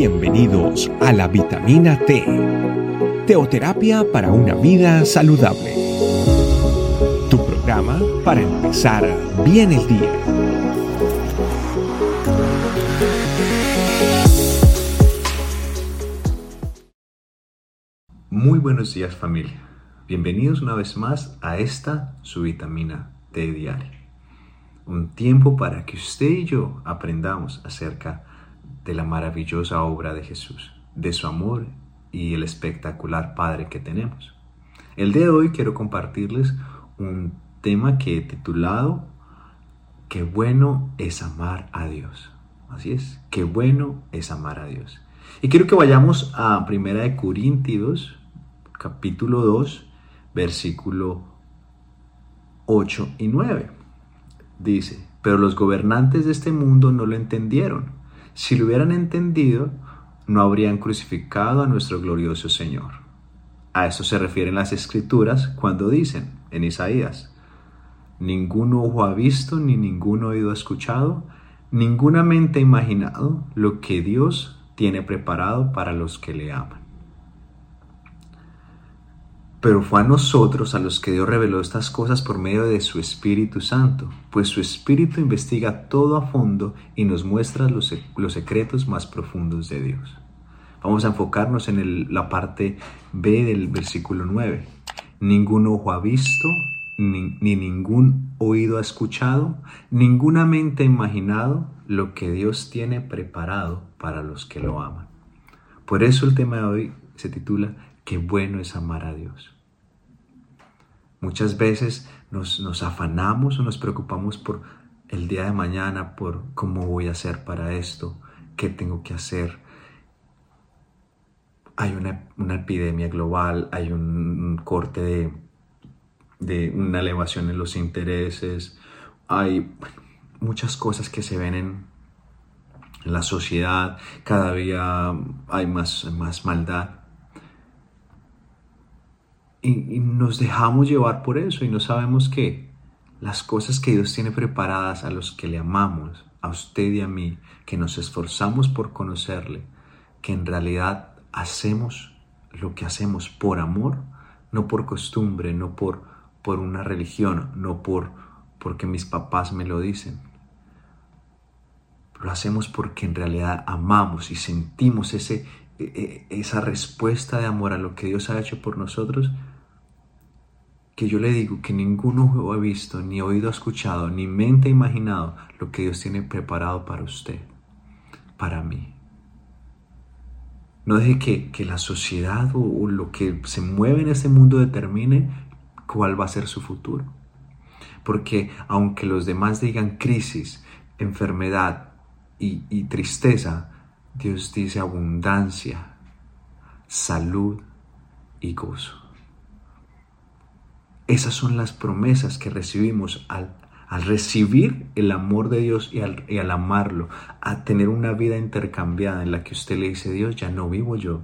Bienvenidos a la vitamina T, teoterapia para una vida saludable. Tu programa para empezar bien el día. Muy buenos días familia. Bienvenidos una vez más a esta su vitamina T diaria. Un tiempo para que usted y yo aprendamos acerca de la maravillosa obra de Jesús, de su amor y el espectacular Padre que tenemos. El día de hoy quiero compartirles un tema que he titulado Qué bueno es amar a Dios. Así es, qué bueno es amar a Dios. Y quiero que vayamos a Primera de Corintios, capítulo 2, versículo 8 y 9. Dice, pero los gobernantes de este mundo no lo entendieron si lo hubieran entendido, no habrían crucificado a nuestro glorioso Señor. A eso se refieren las escrituras cuando dicen en Isaías, ningún ojo ha visto ni ningún oído ha escuchado, ninguna mente ha imaginado lo que Dios tiene preparado para los que le aman. Pero fue a nosotros a los que Dios reveló estas cosas por medio de su Espíritu Santo, pues su Espíritu investiga todo a fondo y nos muestra los, secretos más profundos de Dios. Vamos a enfocarnos en la parte B del versículo 9. Ningún ojo ha visto, ni, ni ningún oído ha escuchado, ninguna mente ha imaginado lo que Dios tiene preparado para los que lo aman. Por eso el tema de hoy se titula Qué bueno es amar a Dios. Muchas veces nos, afanamos o nos preocupamos por el día de mañana, por cómo voy a hacer para esto, qué tengo que hacer. Hay una, epidemia global, hay un, corte de, una elevación en los intereses, hay muchas cosas que se ven en, la sociedad, cada día hay más, más maldad y, nos dejamos llevar por eso y no sabemos que las cosas que Dios tiene preparadas a los que le amamos, a usted y a mí, que nos esforzamos por conocerle, que en realidad hacemos lo que hacemos por amor, no por costumbre, no por, por una religión, no por porque mis papás me lo dicen. Lo hacemos porque en realidad amamos y sentimos ese, e, e, esa respuesta de amor a lo que Dios ha hecho por nosotros que yo le digo que ningún ojo ha visto, ni oído ha escuchado, ni mente ha imaginado lo que Dios tiene preparado para usted, para mí. No deje que, que la sociedad o, lo que se mueve en este mundo determine cuál va a ser su futuro. Porque aunque los demás digan crisis, enfermedad y tristeza, Dios dice abundancia, salud y gozo. Esas son las promesas que recibimos al, recibir el amor de Dios y al, amarlo, a tener una vida intercambiada en la que usted le dice, Dios, ya no vivo yo,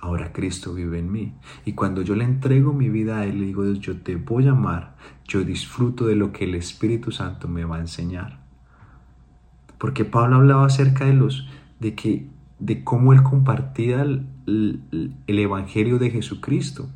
ahora Cristo vive en mí. Y cuando yo le entrego mi vida a Él, le digo, Dios, yo te voy a amar, yo disfruto de lo que el Espíritu Santo me va a enseñar. Porque Pablo hablaba acerca de los, de que, de cómo Él compartía el, el Evangelio de Jesucristo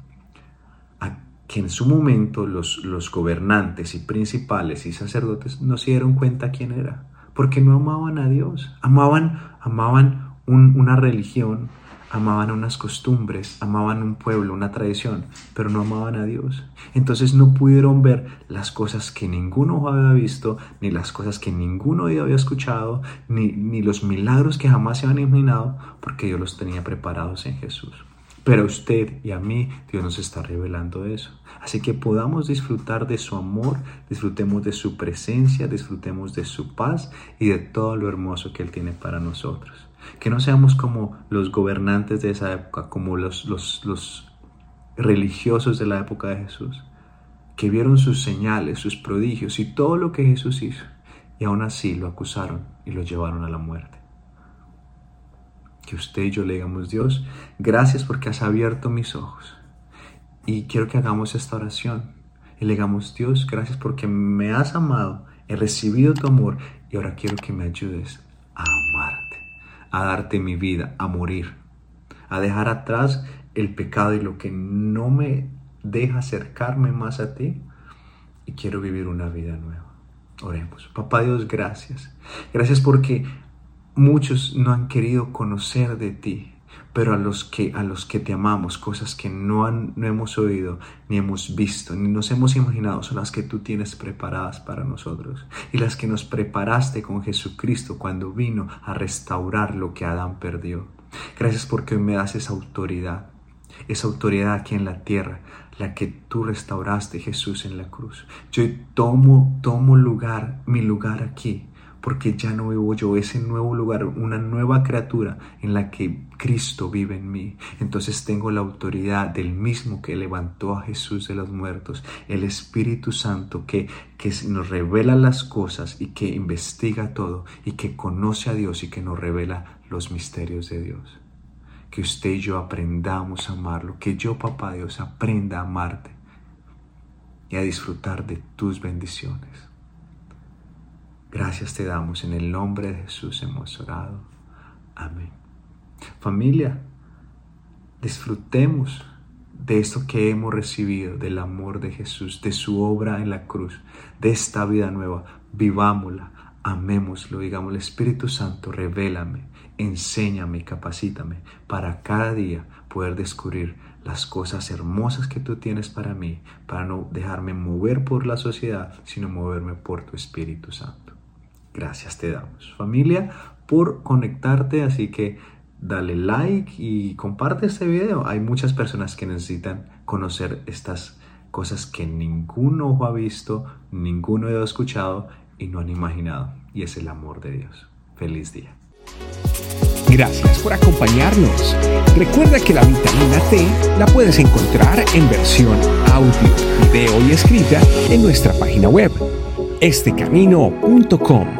que en su momento los, los gobernantes y principales y sacerdotes no se dieron cuenta quién era, porque no amaban a Dios, amaban, amaban una religión, amaban unas costumbres, amaban un pueblo, una tradición, pero no amaban a Dios. Entonces no pudieron ver las cosas que ninguno había visto, ni las cosas que ninguno había escuchado, ni, ni los milagros que jamás se habían imaginado, porque Dios los tenía preparados en Jesús. Pero a usted y a mí Dios nos está revelando eso. Así que podamos disfrutar de su amor, disfrutemos de su presencia, disfrutemos de su paz y de todo lo hermoso que Él tiene para nosotros. Que no seamos como los gobernantes de esa época, como los, los, los religiosos de la época de Jesús, que vieron sus señales, sus prodigios y todo lo que Jesús hizo, y aún así lo acusaron y lo llevaron a la muerte que usted y yo le digamos, Dios, gracias porque has abierto mis ojos. Y quiero que hagamos esta oración. Y le Dios, gracias porque me has amado, he recibido tu amor y ahora quiero que me ayudes a amarte. a darte mi vida, a morir, a dejar atrás el pecado y lo que no me deja acercarme más a ti y quiero vivir una vida nueva. Oremos. Papá Dios, gracias. Gracias porque muchos no han querido conocer de ti, pero a los que a los que te amamos, cosas que no, no hemos oído, ni hemos visto, ni nos hemos imaginado, son las que tú tienes preparadas para nosotros y las que nos preparaste con Jesucristo cuando vino a restaurar lo que Adán perdió. Gracias porque hoy me das esa autoridad, esa autoridad aquí en la tierra, la que tú restauraste Jesús en la cruz. Yo tomo tomo lugar, mi lugar aquí porque ya no vivo yo, ese nuevo lugar, una nueva criatura en la que Cristo vive en mí. Entonces tengo la autoridad del mismo que levantó a Jesús de los muertos, el Espíritu Santo que, que nos revela las cosas y que investiga todo y que conoce a Dios y que nos revela los misterios de Dios. Que usted y yo aprendamos a amarlo, que yo, papá Dios, aprenda a amarte y a disfrutar de tus bendiciones. Gracias te damos, en el nombre de Jesús hemos orado. Amén. Familia, disfrutemos de esto que hemos recibido, del amor de Jesús, de su obra en la cruz, de esta vida nueva. Vivámosla, amémoslo, digamos, el Espíritu Santo, revélame, enséñame, capacítame para cada día poder descubrir las cosas hermosas que tú tienes para mí, para no dejarme mover por la sociedad, sino moverme por tu Espíritu Santo. Gracias te damos, familia, por conectarte. Así que dale like y comparte este video. Hay muchas personas que necesitan conocer estas cosas que ningún ojo ha visto, ninguno ha escuchado y no han imaginado. Y es el amor de Dios. Feliz día. Gracias por acompañarnos. Recuerda que la vitamina T la puedes encontrar en versión audio, video y escrita en nuestra página web estecamino.com.